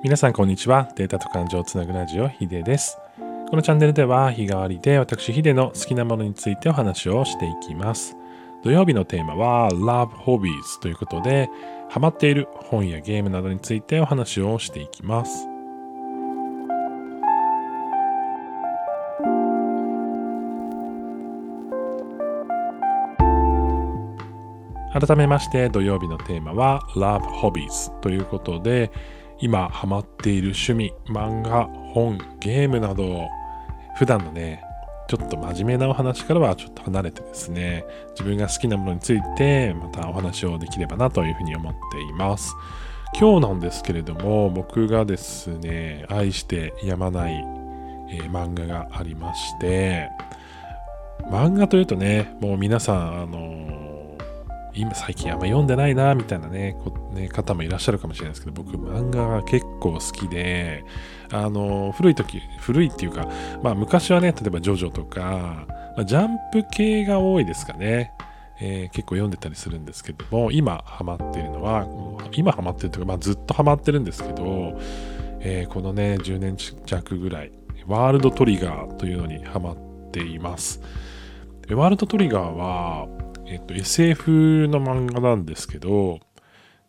皆さんこんにちは。データと感情をつなぐラジオ、ヒデです。このチャンネルでは日替わりで私ヒデの好きなものについてお話をしていきます。土曜日のテーマは Love Hobbies ということで、ハマっている本やゲームなどについてお話をしていきます。改めまして土曜日のテーマは Love Hobbies ということで今ハマっている趣味漫画本ゲームなど普段のねちょっと真面目なお話からはちょっと離れてですね自分が好きなものについてまたお話をできればなというふうに思っています。今日なんですけれども僕がですね愛してやまない、えー漫画がありまして漫画というとねもう皆さんあのー今最近あんま読んでないなみたいなねこね方もいらっしゃるかもしれないですけど僕漫画が結構好きであの古い時古いっていうかまあ昔はね例えばジョジョとか、まあ、ジャンプ系が多いですかね、えー結構読んでたりするんですけども今ハマってるのは今ハマってるというか、まあ、ずっとハマってるんですけど、えーこのね10年弱ぐらいワールドトリガーというのにハマっています。ワールドトリガーはえっと、SF の漫画なんですけど、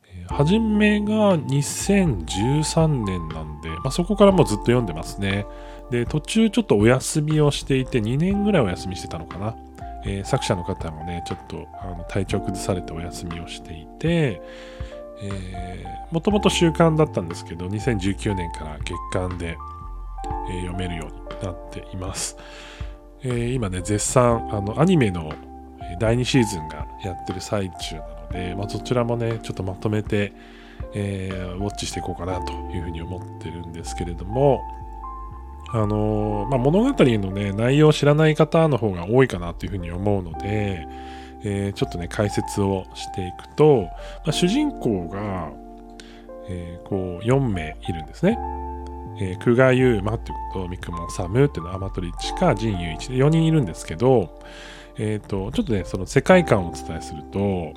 え初めが2013年なんで、まあ、そこからもうずっと読んでますね。で、途中ちょっとお休みをしていて、2年ぐらいお休みしてたのかな。えー作者の方もね、ちょっとあの体調崩されてお休みをしていて、もともと週刊だったんですけど、2019年から月刊で、えー読めるようになっています。えー今ね、絶賛、あの、アニメの第2シーズンがやってる最中なので、まあ、そちらもね、ちょっとまとめて、えーウォッチしていこうかなというふうに思ってるんですけれども、あのーまあ、物語のね、内容を知らない方の方が多いかなというふうに思うので、えーちょっとね、解説をしていくと、まあ、主人公が、えーこう、4名いるんですね。えー、久我優馬っていうこと、三雲治っていうのはアマトリッチか陣雄一で4人いるんですけど、えっ、と、ちょっとね、その世界観をお伝えすると、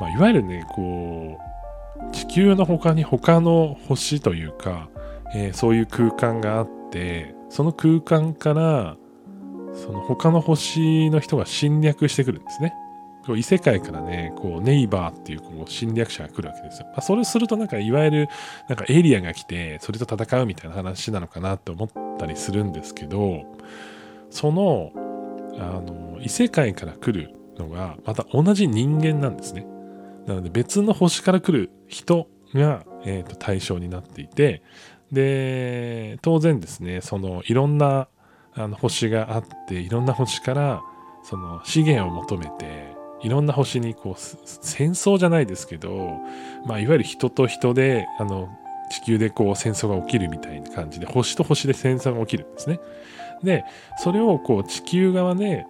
まあ、いわゆるね、こう、地球の他に他の星というか、えーそういう空間があって、その空間から、その他の星の人が侵略してくるんですね。異世界からね、こうネイバーっていうこう侵略者が来るわけですよ。まあ、それするとなんかいわゆるなんかエイリアンが来て、それと戦うみたいな話なのかなって思ったりするんですけど、そのあの異世界から来るのがまた同じ人間なんですね。なので別の星から来る人が、えーと対象になっていてで当然ですねそのいろんなあの星があっていろんな星からその資源を求めていろんな星にこう戦争じゃないですけど、まあ、いわゆる人と人であの地球でこう戦争が起きるみたいな感じで星と星で戦争が起きるんですね。でそれをこう地球側で、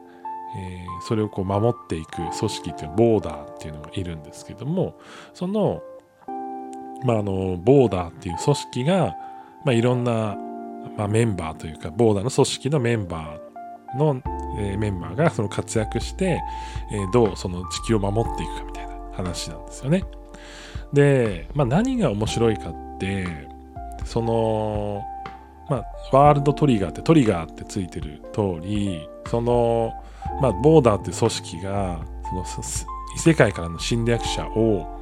えーそれをこう守っていく組織っていうボーダーっていうのがいるんですけどもその,、まあ、あのボーダーっていう組織が、まあ、いろんな、まあ、メンバーというかボーダーの組織のメンバーの、えーメンバーがその活躍して、えーどうその地球を守っていくかみたいな話なんですよね。で、まあ、何が面白いかってそのまあ、ワールドトリガーってトリガーってついてる通りその、まあ、ボーダーっていう組織がその異世界からの侵略者を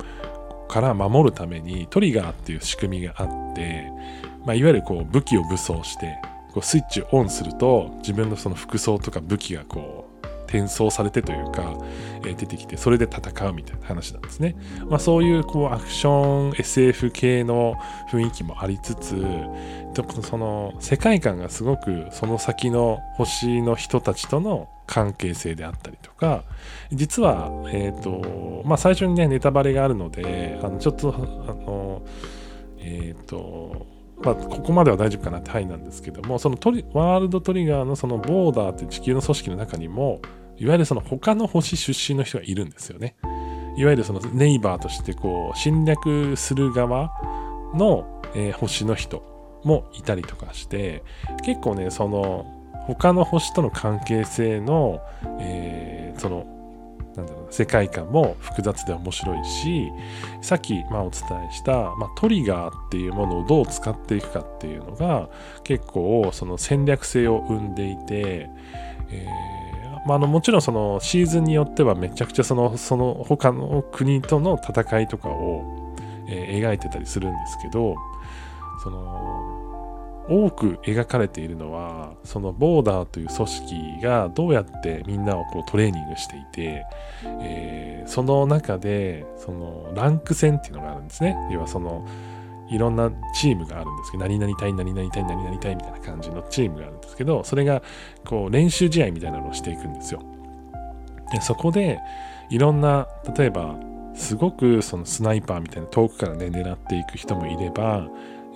から守るためにトリガーっていう仕組みがあって、まあ、いわゆるこう武器を武装してこうスイッチをオンすると自分のその服装とか武器がこう転送されてというか、えー出てきてそれで戦うみたいな話なんですね。まあ、そういうこうアクション SF 系の雰囲気もありつつその世界観がすごくその先の星の人たちとの関係性であったりとか実は、えーとまあ、最初にねネタバレがあるのであのちょっとあのえっ、とまあ、ここまでは大丈夫かなって範囲なんですけどもそのトリワールドトリガーのそのボーダーって地球の組織の中にもいわゆるその他の星出身の人がいるんですよね。いわゆるそのネイバーとしてこう侵略する側の、えー星の人もいたりとかして結構ねその他の星との関係性の、えーそのなんだろう世界観も複雑で面白いしさっき、まあ、お伝えした、まあ、トリガーっていうものをどう使っていくかっていうのが結構その戦略性を生んでいて、えーまあ、のもちろんそのシーズンによってはめちゃくちゃそのその他の国との戦いとかを、えー、描いてたりするんですけどその多く描かれているのはそのボーダーという組織がどうやってみんなをこうトレーニングしていて、えー、その中でそのランク戦っていうのがあるんですね。要はそのいろんなチームがあるんですけど何々対何々対何々対みたいな感じのチームがあるんですけどそれがこう練習試合みたいなのをしていくんですよ。でそこでいろんな例えばすごくそのスナイパーみたいな遠くからね狙っていく人もいれば、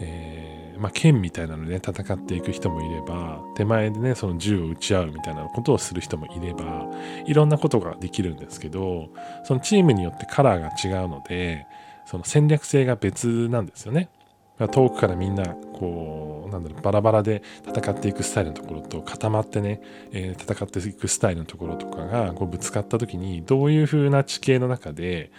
えーまあ、剣みたいなので、ね、戦っていく人もいれば手前でねその銃を撃ち合うみたいなことをする人もいればいろんなことができるんですけどそのチームによってカラーが違うのでその戦略性が別なんですよね。遠くからみんなこうなんだろうバラバラで戦っていくスタイルのところと固まってね、えー、戦っていくスタイルのところとかがこうぶつかった時にどういう風な地形の中で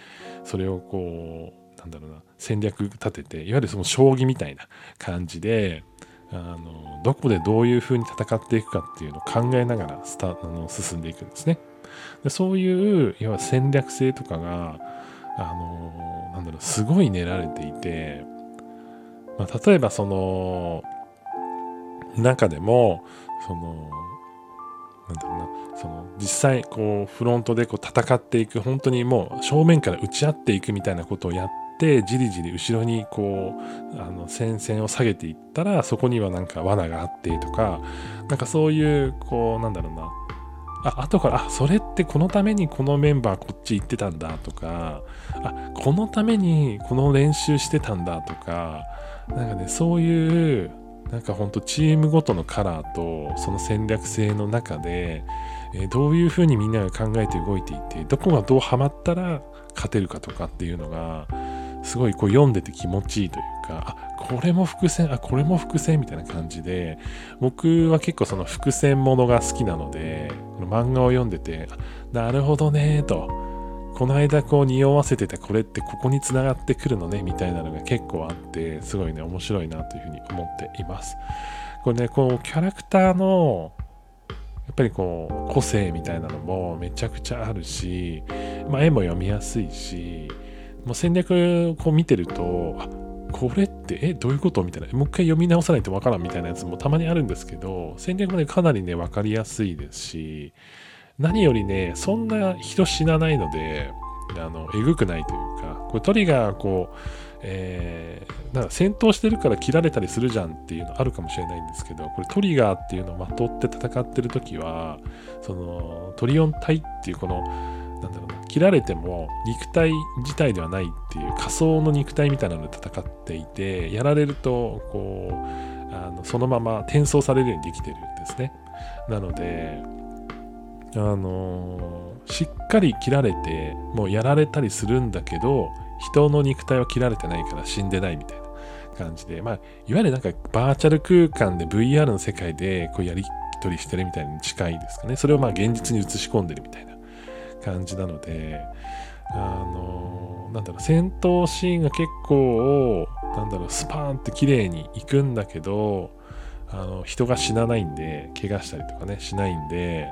それをこうなんだろうな戦略立てていわゆるその将棋みたいな感じであのどこでどういうふうに戦っていくかっていうのを考えながらスタあの進んでいくんですね。でそういういわゆる戦略性とかがあのなんだろうすごい練られていて、まあ、例えばその中でもそのなんだろうなその実際こうフロントでこう戦っていく本当にもう正面から打ち合っていくみたいなことをやってじりじり後ろにこうあの戦線を下げていったらそこにはなんか罠があってとかなんかそういうこうなんだろうなあ後からあそれってこのためにこのメンバーこっち行ってたんだとかあこのためにこの練習してたんだとかなんかねそういうなんかほんとチームごとのカラーとその戦略性の中で、えー、どういうふうにみんなが考えて動いていてどこがどうハマったら勝てるかとかっていうのがすごいこう読んでて気持ちいいというか、あ、これも伏線、あ、これも伏線みたいな感じで、僕は結構その伏線ものが好きなので、この漫画を読んでて、なるほどねと、この間こう匂わせてたこれってここにつながってくるのねみたいなのが結構あってすごいね面白いなというふうに思っています。これねこうキャラクターのやっぱりこう個性みたいなのもめちゃくちゃあるし、まあ、絵も読みやすいしもう戦略をこう見てると、これってえどういうこと？みたいな。もう一回読み直さないとわからんみたいなやつもたまにあるんですけど戦略もねかなりね分かりやすいですし何よりねそんな人死なないのであのえぐくないというかこれトリガーこうえー、なんか戦闘してるから切られたりするじゃんっていうのあるかもしれないんですけどこれトリガーっていうのをまとって戦ってる時はそのトリオン体っていうこのなんだろうな切られても肉体自体ではないっていう仮想の肉体みたいなので戦っていてやられるとこうあのそのまま転送されるようにできてるんですねなのであのー、しっかり切られてもうやられたりするんだけど人の肉体は切られてないから死んでないみたいな感じでまあいわゆるなんかバーチャル空間で VR の世界でこうやり取りしてるみたいに近いですかねそれをまあ現実に映し込んでるみたいな感じなので、あの、なんだろう、戦闘シーンが結構、なんだろう、スパーンって綺麗にいくんだけど、あの、人が死なないんで、怪我したりとかね、しないんで、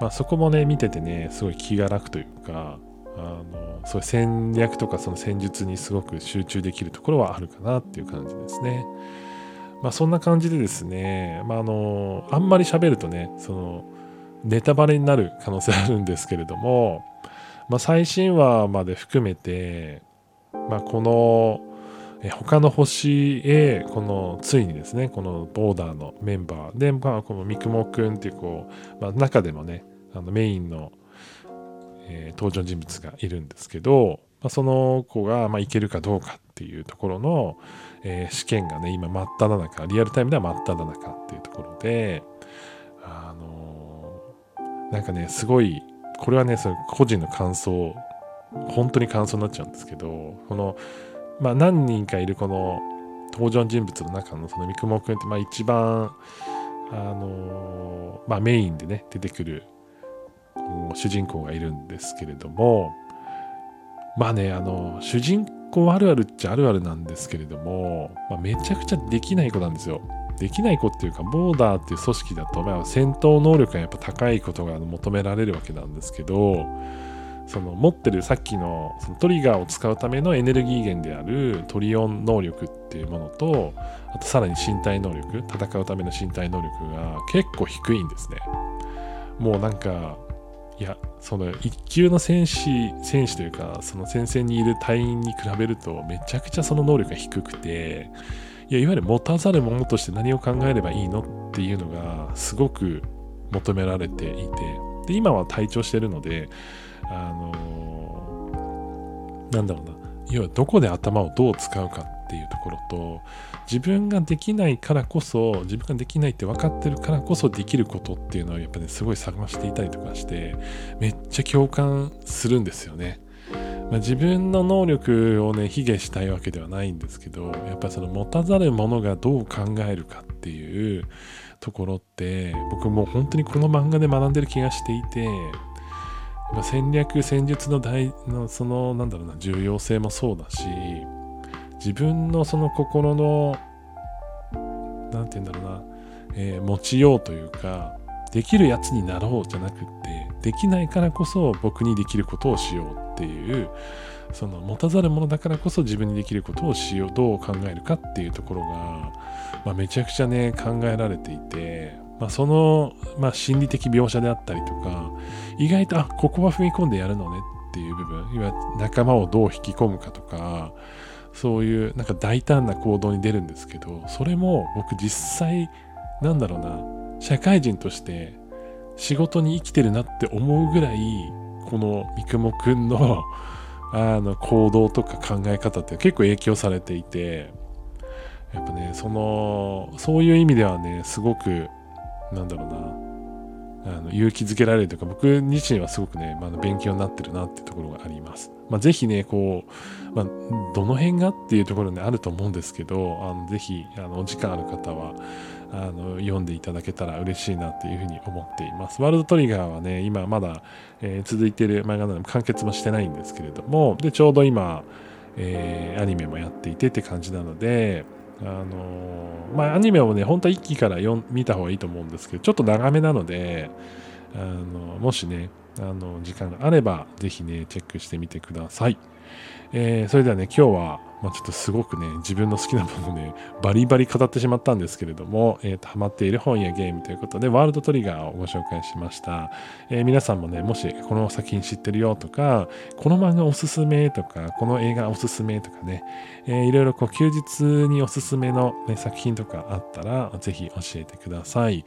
まあそこもね、見ててね、すごい気が楽というか、あの、そういう戦略とかその戦術にすごく集中できるところはあるかなっていう感じですね。まあそんな感じでですね、まああの、あんまり喋るとね、その、ネタバレになる可能性あるんですけれども、まあ、最新話まで含めて、まあ、この他の星へこのついにですねこのボーダーのメンバーで、まあ、この三雲くんっていうこう、まあ、中でもねあのメインの、えー、登場人物がいるんですけど、まあ、その子が、まあ、いけるかどうかっていうところの、えー、試験がね今真っ只中リアルタイムでは真っ只中っていうところでなんかね、すごい、これはね、その個人の感想、本当に感想になっちゃうんですけど、この、まあ何人かいるこの登場人物の中のその三雲くんって、まあ一番、あのまあメインでね、出てくる、主人公がいるんですけれどもまあねあの主人公あるあるっちゃあるあるなんですけれども、まあ、めちゃくちゃできない子なんですよ。できない子っていうかボーダーっていう組織だと、まあ、戦闘能力がやっぱ高いことが求められるわけなんですけどその持ってるさっきのそのトリガーを使うためのエネルギー源であるトリオン能力っていうものとあとさらに身体能力戦うための身体能力が結構低いんですね。もうなんかいやその一級の戦士戦士というかその戦線にいる隊員に比べるとめちゃくちゃその能力が低くていやいわゆる持たざる者として何を考えればいいのっていうのがすごく求められていてで今は退庁してるのであのー、なんだろうな要はどこで頭をどう使うかっていうところと自分ができないからこそ自分ができないって分かってるからこそできることっていうのをやっぱねすごい探していたりとかしてめっちゃ共感するんですよね。まあ、自分の能力をね卑下したいわけではないんですけどやっぱりその持たざる者がどう考えるかっていうところって僕もう本当にこの漫画で学んでる気がしていて戦略戦術の大のそのなんだろうな重要性もそうだし自分のその心の何て言うんだろうな、えー、持ちようというかできるやつになろうじゃなくってできないからこそ僕にできることをしようっていうその持たざるものだからこそ自分にできることをしようどう考えるかっていうところが、まあ、めちゃくちゃね考えられていて、まあ、その、まあ、心理的描写であったりとか意外とあここは踏み込んでやるのねっていう部分今仲間をどう引き込むかとかそういうなんか大胆な行動に出るんですけどそれも僕実際なんだろうな社会人として仕事に生きてるなって思うぐらいこの三雲くんの あの行動とか考え方って結構影響されていてやっぱねそのそういう意味ではねすごくなんだろうなあの勇気づけられるというか僕自身はすごくね、まあ、勉強になってるなっていうところがあります。まあ、ぜひねこう、まあ、どの辺がっていうところにあると思うんですけどあのぜひあのお時間ある方はあの読んでいただけたら嬉しいなっていうふうに思っています。ワールドトリガーはね今まだ、えー、続いている漫画なので完結もしてないんですけれどもでちょうど今、えー、アニメもやっていてって感じなのであのまあアニメをね本当は1期から見た方がいいと思うんですけどちょっと長めなのであのもしねあの時間があればぜひねチェックしてみてください、えー、それではね今日はまあ、ちょっとすごくね、自分の好きなものをね、バリバリ語ってしまったんですけれども、えー、とハマっている本やゲームということで、ワールドトリガーをご紹介しました。えー、皆さんもね、もしこの作品知ってるよとか、この漫画おすすめとか、この映画おすすめとかね、えー、いろいろこう休日におすすめの、ね、作品とかあったら、ぜひ教えてください。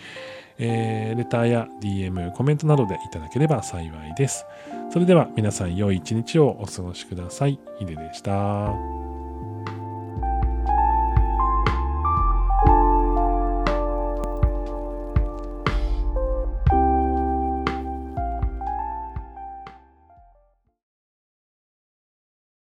えー、レターや DM、コメントなどでいただければ幸いです。それでは皆さん良い一日をお過ごしください。ヒデでした。